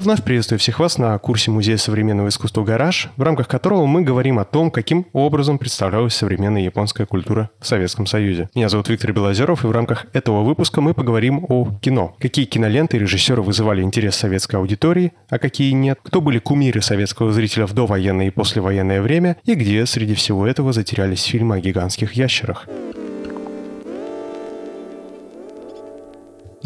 Вновь приветствую всех вас на курсе Музея современного искусства «Гараж», в рамках которого мы говорим о том, каким образом представлялась современная японская культура в Советском Союзе. Меня зовут Виктор Белозеров, и в рамках этого выпуска мы поговорим о кино. Какие киноленты и режиссеры вызывали интерес советской аудитории, а какие нет, кто были кумиры советского зрителя в довоенное и послевоенное время, и где среди всего этого затерялись фильмы о гигантских ящерах.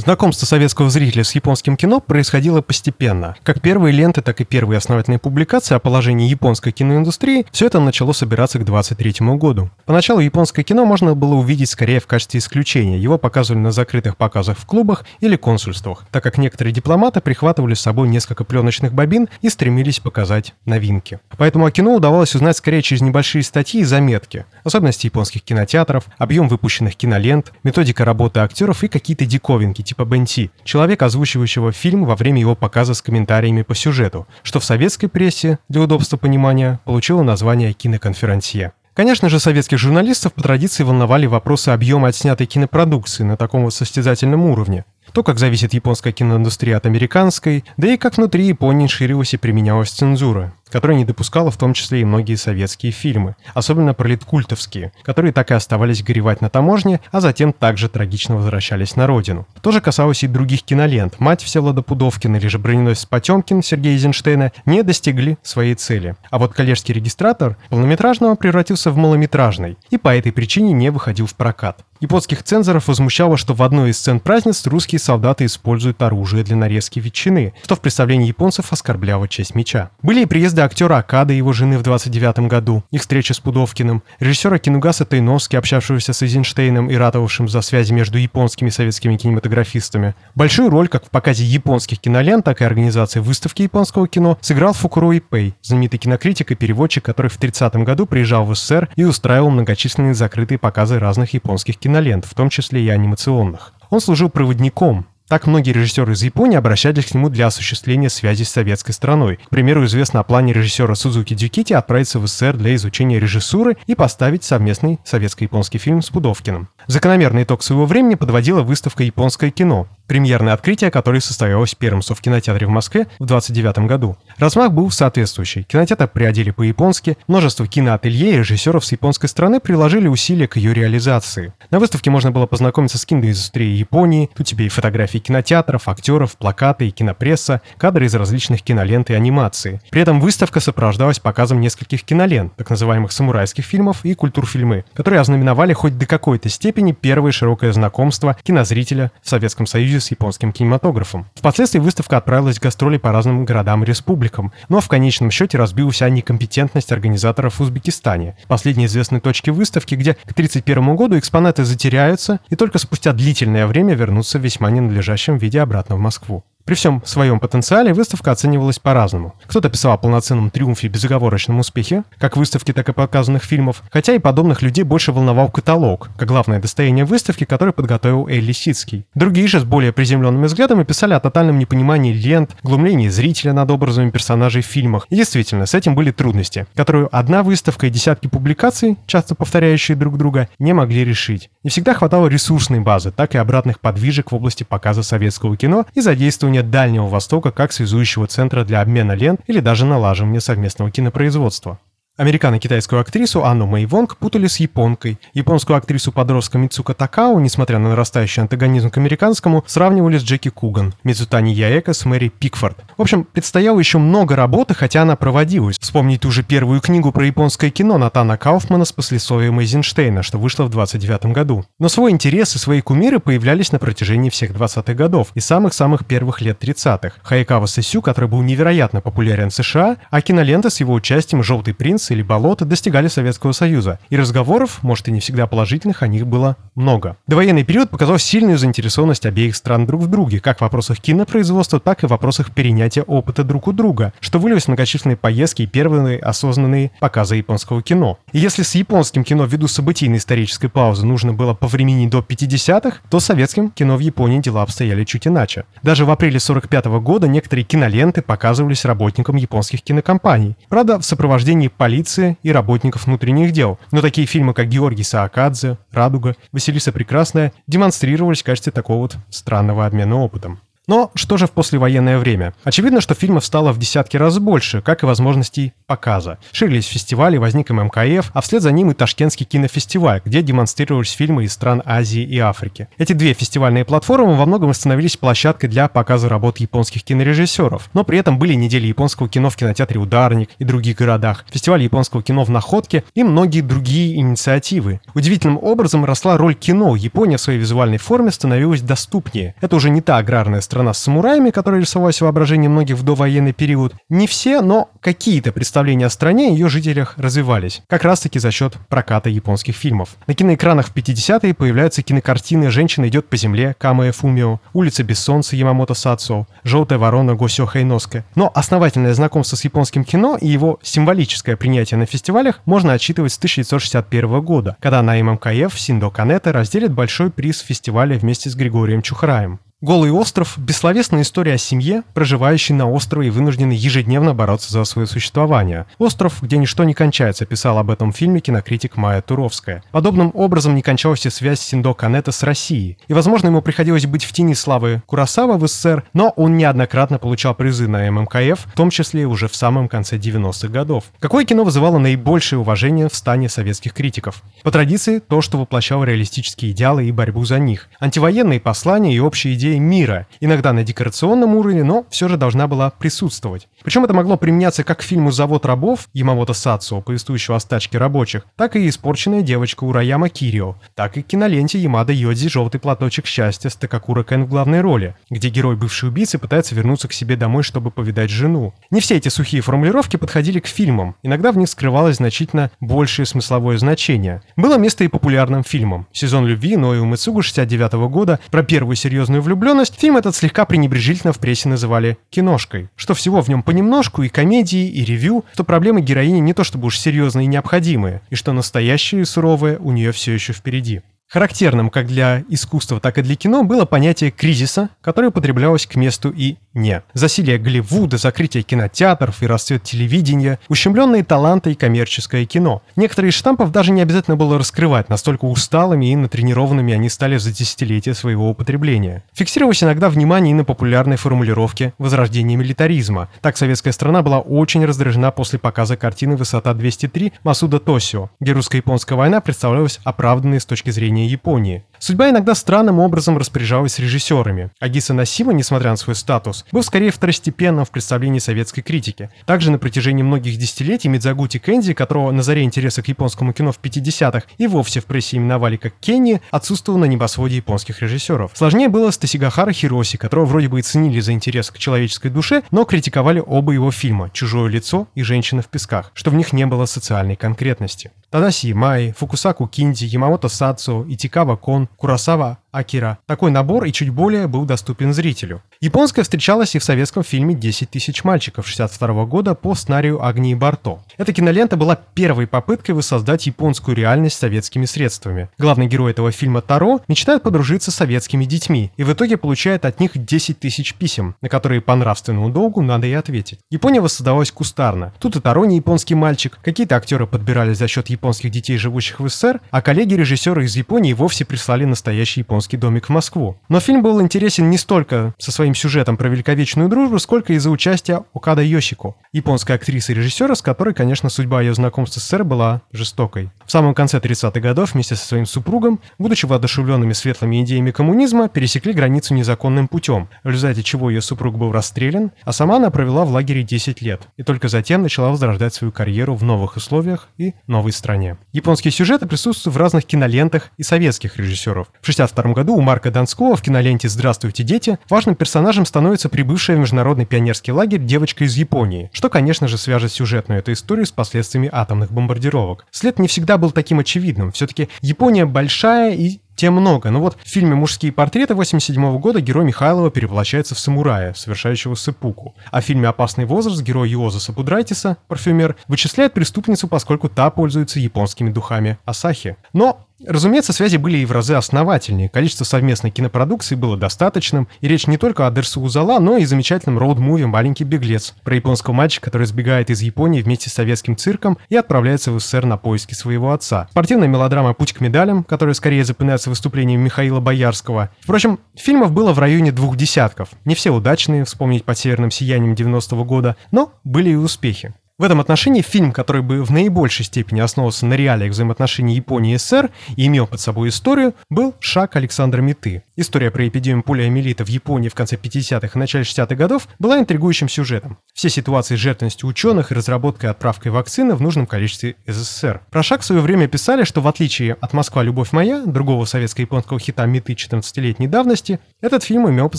Знакомство советского зрителя с японским кино происходило постепенно. Как первые ленты, так и первые основательные публикации о положении японской киноиндустрии, все это начало собираться к 23 году. Поначалу японское кино можно было увидеть скорее в качестве исключения. Его показывали на закрытых показах в клубах или консульствах, так как некоторые дипломаты прихватывали с собой несколько пленочных бобин и стремились показать новинки. Поэтому о кино удавалось узнать скорее через небольшие статьи и заметки, особенности японских кинотеатров, объем выпущенных кинолент, методика работы актеров и какие-то диковинки, типа Бенти, человека, озвучивающего фильм во время его показа с комментариями по сюжету, что в советской прессе, для удобства понимания, получило название киноконферансье. Конечно же, советских журналистов по традиции волновали вопросы объема отснятой кинопродукции на таком вот состязательном уровне то, как зависит японская киноиндустрия от американской, да и как внутри Японии ширилась и применялась цензура, которая не допускала в том числе и многие советские фильмы, особенно пролеткультовские, которые так и оставались горевать на таможне, а затем также трагично возвращались на родину. То же касалось и других кинолент. «Мать Всеволода Пудовкина» или же «Броненосец Потемкин» Сергея Эйзенштейна не достигли своей цели. А вот «Коллежский регистратор» полнометражного превратился в малометражный и по этой причине не выходил в прокат. Японских цензоров возмущало, что в одной из сцен празднеств русские солдаты используют оружие для нарезки ветчины, что в представлении японцев оскорбляло честь меча. Были и приезды актера Акада и его жены в 29 году, их встреча с Пудовкиным, режиссера Кинугаса Тайновски, общавшегося с Эйзенштейном и ратовавшим за связи между японскими и советскими кинематографистами. Большую роль как в показе японских кинолент, так и организации выставки японского кино сыграл Фукуро Ипэй, знаменитый кинокритик и переводчик, который в 30 году приезжал в СССР и устраивал многочисленные закрытые показы разных японских кинолент в том числе и анимационных. Он служил проводником, так многие режиссеры из Японии обращались к нему для осуществления связи с советской страной. К примеру, известно о плане режиссера Сузуки Дюкити отправиться в СССР для изучения режиссуры и поставить совместный советско-японский фильм с Пудовкиным. Закономерный итог своего времени подводила выставка «Японское кино», премьерное открытие которое состоялось в первом совкинотеатре в Москве в 29 году. Размах был соответствующий. Кинотеатр приодели по-японски, множество киноателье и режиссеров с японской страны приложили усилия к ее реализации. На выставке можно было познакомиться с киноиндустрией Японии, тут тебе и фотографии кинотеатров, актеров, плакаты и кинопресса, кадры из различных кинолент и анимации. При этом выставка сопровождалась показом нескольких кинолент, так называемых самурайских фильмов и культурфильмы, которые ознаменовали хоть до какой-то степени степени первое широкое знакомство кинозрителя в Советском Союзе с японским кинематографом. Впоследствии выставка отправилась в гастроли по разным городам и республикам, но в конечном счете разбилась о некомпетентность организаторов в Узбекистане. Последние известные точки выставки, где к 1931 году экспонаты затеряются и только спустя длительное время вернутся в весьма ненадлежащем виде обратно в Москву. При всем своем потенциале выставка оценивалась по-разному. Кто-то писал о полноценном триумфе и безоговорочном успехе, как выставки, так и показанных фильмов, хотя и подобных людей больше волновал каталог, как главное достояние выставки, который подготовил Элли Сицкий. Другие же с более приземленными взглядами писали о тотальном непонимании лент, глумлении зрителя над образами персонажей в фильмах. И действительно, с этим были трудности, которую одна выставка и десятки публикаций, часто повторяющие друг друга, не могли решить. Не всегда хватало ресурсной базы, так и обратных подвижек в области показа советского кино и задействования использование Дальнего Востока как связующего центра для обмена лент или даже налаживания совместного кинопроизводства. Американо-китайскую актрису Анну Мэй Вонг путали с японкой. Японскую актрису-подростка Мицука Такао, несмотря на нарастающий антагонизм к американскому, сравнивали с Джеки Куган, Мицутани Яэка с Мэри Пикфорд. В общем, предстояло еще много работы, хотя она проводилась. Вспомнить ту же первую книгу про японское кино Натана Кауфмана с послесловием Эйзенштейна, что вышло в 29 году. Но свой интерес и свои кумиры появлялись на протяжении всех 20-х годов и самых-самых первых лет 30-х. Хаякава Сэсю, который был невероятно популярен в США, а кинолента с его участием «Желтый принц» лес или болото достигали Советского Союза, и разговоров, может и не всегда положительных, о них было много. Довоенный период показал сильную заинтересованность обеих стран друг в друге, как в вопросах кинопроизводства, так и в вопросах перенятия опыта друг у друга, что вылилось в многочисленные поездки и первые осознанные показы японского кино. И если с японским кино ввиду событийной исторической паузы нужно было по времени до 50-х, то с советским кино в Японии дела обстояли чуть иначе. Даже в апреле 45 -го года некоторые киноленты показывались работникам японских кинокомпаний. Правда, в сопровождении полиции полиции и работников внутренних дел. Но такие фильмы, как Георгий Саакадзе, «Радуга», «Василиса Прекрасная» демонстрировались в качестве такого вот странного обмена опытом. Но что же в послевоенное время? Очевидно, что фильмов стало в десятки раз больше, как и возможностей показа. Ширились фестивали, возник ММКФ, а вслед за ним и Ташкентский кинофестиваль, где демонстрировались фильмы из стран Азии и Африки. Эти две фестивальные платформы во многом становились площадкой для показа работ японских кинорежиссеров, но при этом были недели японского кино в кинотеатре «Ударник» и других городах, фестиваль японского кино в Находке и многие другие инициативы. Удивительным образом росла роль кино. Япония в своей визуальной форме становилась доступнее. Это уже не та аграрная страна, страна с самураями, которая рисовалась в воображении многих в довоенный период, не все, но какие-то представления о стране и ее жителях развивались, как раз-таки за счет проката японских фильмов. На киноэкранах в 50-е появляются кинокартины «Женщина идет по земле» Камая Фумио, «Улица без солнца» Ямамото Сацо, «Желтая ворона» Госё Хайноске. Но основательное знакомство с японским кино и его символическое принятие на фестивалях можно отчитывать с 1961 года, когда на ММКФ Синдо Канета разделит большой приз фестиваля вместе с Григорием Чухраем. Голый остров – бессловесная история о семье, проживающей на острове и вынужденной ежедневно бороться за свое существование. «Остров, где ничто не кончается», писал об этом фильме кинокритик Майя Туровская. Подобным образом не кончалась и связь Синдо Канета с Россией. И, возможно, ему приходилось быть в тени славы Курасава в СССР, но он неоднократно получал призы на ММКФ, в том числе уже в самом конце 90-х годов. Какое кино вызывало наибольшее уважение в стане советских критиков? По традиции, то, что воплощало реалистические идеалы и борьбу за них. Антивоенные послания и общие идеи мира, иногда на декорационном уровне, но все же должна была присутствовать. Причем это могло применяться как к фильму «Завод рабов» Ямамото Сацуо, повествующего о стачке рабочих, так и «Испорченная девочка» Ураяма Кирио, так и к киноленте Ямада Йодзи «Желтый платочек счастья» с Такакура Кен в главной роли, где герой бывшей убийцы пытается вернуться к себе домой, чтобы повидать жену. Не все эти сухие формулировки подходили к фильмам, иногда в них скрывалось значительно большее смысловое значение. Было место и популярным фильмам. «Сезон любви» Ноэ Мацугу 69 года про первую серьезную влюбленность, фильм этот слегка пренебрежительно в прессе называли «киношкой», что всего в нем понемножку и комедии, и ревью, что проблемы героини не то чтобы уж серьезные и необходимые, и что настоящее и суровое у нее все еще впереди. Характерным как для искусства, так и для кино было понятие кризиса, которое употреблялось к месту и не. Засилие Голливуда, закрытие кинотеатров и расцвет телевидения, ущемленные таланты и коммерческое кино. Некоторые из штампов даже не обязательно было раскрывать, настолько усталыми и натренированными они стали за десятилетия своего употребления. Фиксировалось иногда внимание и на популярной формулировке «возрождение милитаризма». Так советская страна была очень раздражена после показа картины «Высота 203» Масуда Тосио, где русско-японская война представлялась оправданной с точки зрения Японии. Судьба иногда странным образом распоряжалась режиссерами. Агиса Насима, несмотря на свой статус, был скорее второстепенным в представлении советской критики. Также на протяжении многих десятилетий Мидзагути Кэнди, которого на заре интереса к японскому кино в 50-х и вовсе в прессе именовали как Кенни, отсутствовал на небосводе японских режиссеров. Сложнее было с Тасигахара Хироси, которого вроде бы и ценили за интерес к человеческой душе, но критиковали оба его фильма «Чужое лицо» и «Женщина в песках», что в них не было социальной конкретности. Тадаси Май, Фукусаку Кинди, Ямамото Сацу, Итикава Кон, Курасава Акира. Такой набор и чуть более был доступен зрителю. Японская встречалась и в советском фильме «10 тысяч мальчиков» 62 года по сценарию Агнии Барто. Эта кинолента была первой попыткой воссоздать японскую реальность советскими средствами. Главный герой этого фильма Таро мечтает подружиться с советскими детьми и в итоге получает от них 10 тысяч писем, на которые по нравственному долгу надо и ответить. Япония воссоздавалась кустарно. Тут и Таро не японский мальчик, какие-то актеры подбирались за счет японских детей, живущих в СССР, а коллеги-режиссеры из Японии вовсе прислали настоящий японский японский домик в Москву. Но фильм был интересен не столько со своим сюжетом про великовечную дружбу, сколько из-за участия Окада Йосико, японской актрисы и режиссера, с которой, конечно, судьба ее знакомства с СССР была жестокой. В самом конце 30-х годов вместе со своим супругом, будучи воодушевленными светлыми идеями коммунизма, пересекли границу незаконным путем, в результате чего ее супруг был расстрелян, а сама она провела в лагере 10 лет, и только затем начала возрождать свою карьеру в новых условиях и новой стране. Японские сюжеты присутствуют в разных кинолентах и советских режиссеров. В 1962 году у Марка Донского в киноленте «Здравствуйте, дети» важным персонажем становится прибывшая в международный пионерский лагерь девочка из Японии, что, конечно же, свяжет сюжетную эту историю с последствиями атомных бомбардировок. След не всегда был таким очевидным. Все-таки Япония большая и тем много. Но вот в фильме «Мужские портреты» 87 года герой Михайлова перевоплощается в самурая, совершающего сыпуку. А в фильме «Опасный возраст» герой Йоза Сапудрайтиса, парфюмер, вычисляет преступницу, поскольку та пользуется японскими духами Асахи. Но Разумеется, связи были и в разы основательнее. Количество совместной кинопродукции было достаточным, и речь не только о Дерсу Узала, но и замечательном роуд-муви «Маленький беглец» про японского мальчика, который сбегает из Японии вместе с советским цирком и отправляется в СССР на поиски своего отца. Спортивная мелодрама «Путь к медалям», которая скорее запоминается выступлением Михаила Боярского. Впрочем, фильмов было в районе двух десятков. Не все удачные, вспомнить «Под северным сиянием» 90-го года, но были и успехи. В этом отношении фильм, который бы в наибольшей степени основывался на реалиях взаимоотношений Японии и СССР и имел под собой историю, был «Шаг Александра Миты». История про эпидемию полиомиелита в Японии в конце 50-х и начале 60-х годов была интригующим сюжетом. Все ситуации с жертвенностью ученых и разработкой и отправкой вакцины в нужном количестве СССР. Про «Шаг» в свое время писали, что в отличие от «Москва. Любовь моя», другого советско-японского хита Миты 14-летней давности, этот фильм имел под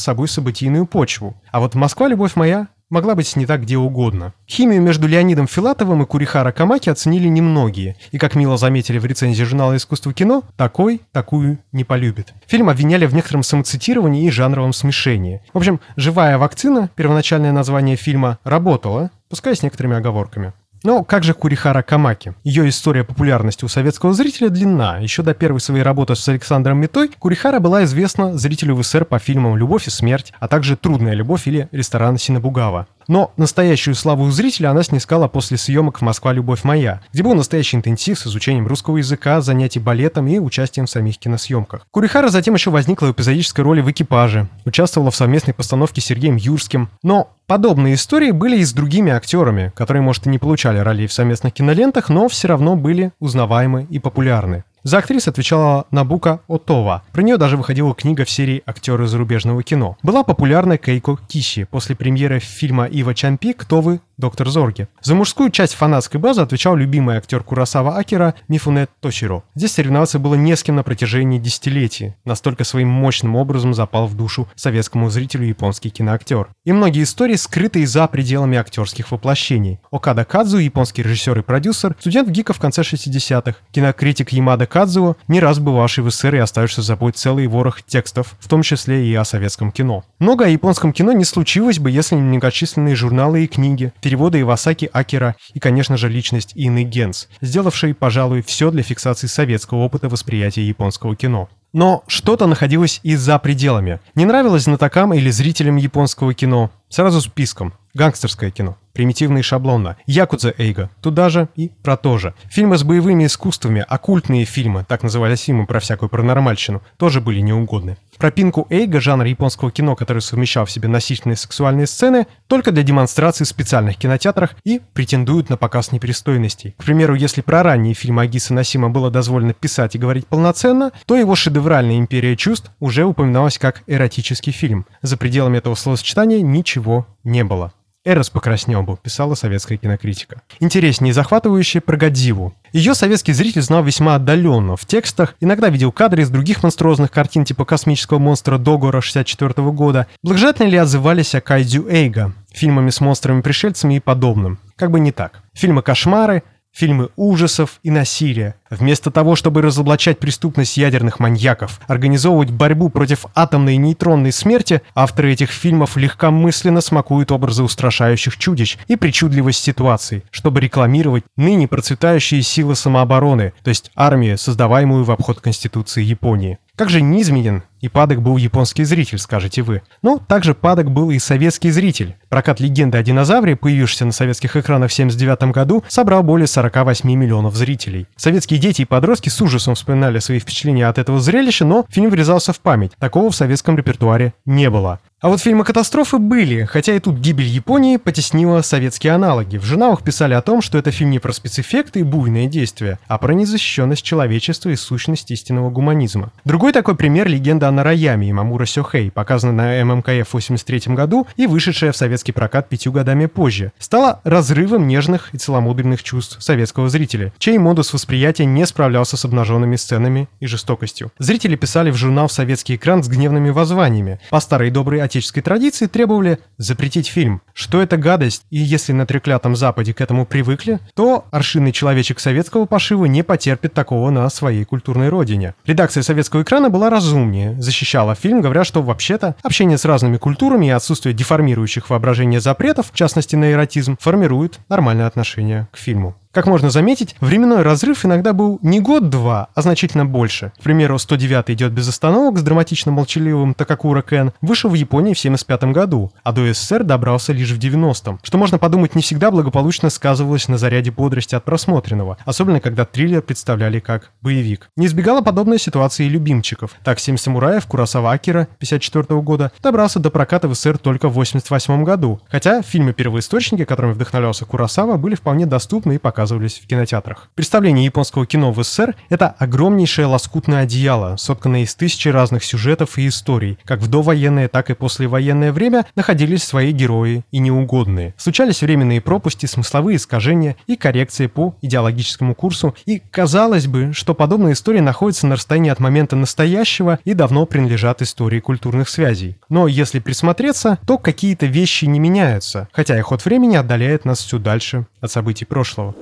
собой событийную почву. А вот «Москва. Любовь моя» могла быть снята где угодно. Химию между Леонидом Филатовым и Курихара Камаки оценили немногие, и, как мило заметили в рецензии журнала «Искусство кино», такой такую не полюбит. Фильм обвиняли в некотором самоцитировании и жанровом смешении. В общем, «Живая вакцина», первоначальное название фильма, работала, пускай с некоторыми оговорками. Но как же Курихара Камаки? Ее история популярности у советского зрителя длинна. Еще до первой своей работы с Александром Митой Курихара была известна зрителю в СССР по фильмам «Любовь и смерть», а также «Трудная любовь» или «Ресторан Синабугава». Но настоящую славу у зрителя она снискала после съемок в «Москва. Любовь моя», где был настоящий интенсив с изучением русского языка, занятий балетом и участием в самих киносъемках. Курихара затем еще возникла в эпизодической роли в «Экипаже», участвовала в совместной постановке с Сергеем Юрским. Но подобные истории были и с другими актерами, которые, может, и не получали ролей в совместных кинолентах, но все равно были узнаваемы и популярны. За актрис отвечала Набука Отова. Про нее даже выходила книга в серии «Актеры зарубежного кино». Была популярна Кейко Киши после премьеры фильма Ива Чампи «Кто вы? Доктор Зорги». За мужскую часть фанатской базы отвечал любимый актер Курасава Акера Мифуне Тоширо. Здесь соревноваться было не с кем на протяжении десятилетий. Настолько своим мощным образом запал в душу советскому зрителю японский киноактер. И многие истории скрыты за пределами актерских воплощений. Окада Кадзу, японский режиссер и продюсер, студент ГИКа в конце 60-х, кинокритик Ямада Кадзуо, не раз бывавший в СССР и оставший за собой целый ворох текстов, в том числе и о советском кино. Много о японском кино не случилось бы, если не многочисленные журналы и книги, переводы Ивасаки Акера и, конечно же, личность Инны Генс, сделавшей, пожалуй, все для фиксации советского опыта восприятия японского кино. Но что-то находилось и за пределами. Не нравилось знатокам или зрителям японского кино. Сразу списком. Гангстерское кино. Примитивно и шаблонно. Якудза Эйга. Туда же и про то же. Фильмы с боевыми искусствами, оккультные фильмы, так назывались фильмы про всякую паранормальщину, тоже были неугодны. Пропинку Эйга, жанр японского кино, который совмещал в себе насильственные сексуальные сцены, только для демонстрации в специальных кинотеатрах и претендуют на показ непристойностей. К примеру, если про ранние фильмы Агиса Насима было дозволено писать и говорить полноценно, то его шедевральная «Империя чувств» уже упоминалась как эротический фильм. За пределами этого словосочетания ничего не было. «Эрос покраснел бы», писала советская кинокритика. Интереснее и захватывающе про Годзиллу. Ее советский зритель знал весьма отдаленно. В текстах иногда видел кадры из других монструозных картин типа «Космического монстра Догора» 64 года. Благожательно ли отзывались о Кайдзю Эйга, фильмами с монстрами-пришельцами и подобным? Как бы не так. Фильмы «Кошмары», фильмы ужасов и насилия. Вместо того, чтобы разоблачать преступность ядерных маньяков, организовывать борьбу против атомной и нейтронной смерти, авторы этих фильмов легкомысленно смакуют образы устрашающих чудищ и причудливость ситуаций, чтобы рекламировать ныне процветающие силы самообороны, то есть армию, создаваемую в обход Конституции Японии. Как же низменен и падок был японский зритель, скажете вы. Но также падок был и советский зритель. Прокат легенды о динозавре, появившийся на советских экранах в 1979 году, собрал более 48 миллионов зрителей. Советские дети и подростки с ужасом вспоминали свои впечатления от этого зрелища, но фильм врезался в память. Такого в советском репертуаре не было. А вот фильмы катастрофы были, хотя и тут гибель Японии потеснила советские аналоги. В журналах писали о том, что это фильм не про спецэффекты и буйные действия, а про незащищенность человечества и сущность истинного гуманизма. Другой такой пример — легенда о Нараяме и Мамура Сёхэй, показанная на ММКФ в 83 году и вышедшая в советский прокат пятью годами позже, стала разрывом нежных и целомудренных чувств советского зрителя, чей модус восприятия не справлялся с обнаженными сценами и жестокостью. Зрители писали в журнал в советский экран с гневными воззваниями. По старой доброй отеческой традиции требовали запретить фильм. Что это гадость, и если на треклятом Западе к этому привыкли, то аршинный человечек советского пошива не потерпит такого на своей культурной родине. Редакция советского экрана была разумнее, защищала фильм, говоря, что вообще-то общение с разными культурами и отсутствие деформирующих воображение запретов, в частности на эротизм, формирует нормальное отношение к фильму. Как можно заметить, временной разрыв иногда был не год-два, а значительно больше. К примеру, 109 идет без остановок с драматично молчаливым Такакура Кен, вышел в Японии в 75 году, а до СССР добрался лишь в 90-м, что можно подумать не всегда благополучно сказывалось на заряде бодрости от просмотренного, особенно когда триллер представляли как боевик. Не избегала подобной ситуации и любимчиков. Так «Семь самураев» Курасава Акира 54 года добрался до проката в СССР только в 88 году, хотя фильмы-первоисточники, которыми вдохновлялся Курасава, были вполне доступны и показывались в кинотеатрах. Представление японского кино в СССР — это огромнейшее лоскутное одеяло, сотканное из тысячи разных сюжетов и историй. Как в довоенное, так и послевоенное время находились свои герои и неугодные. Случались временные пропусти, смысловые искажения и коррекции по идеологическому курсу, и казалось бы, что подобные истории находятся на расстоянии от момента настоящего и давно принадлежат истории культурных связей. Но если присмотреться, то какие-то вещи не меняются, хотя и ход времени отдаляет нас все дальше от событий прошлого.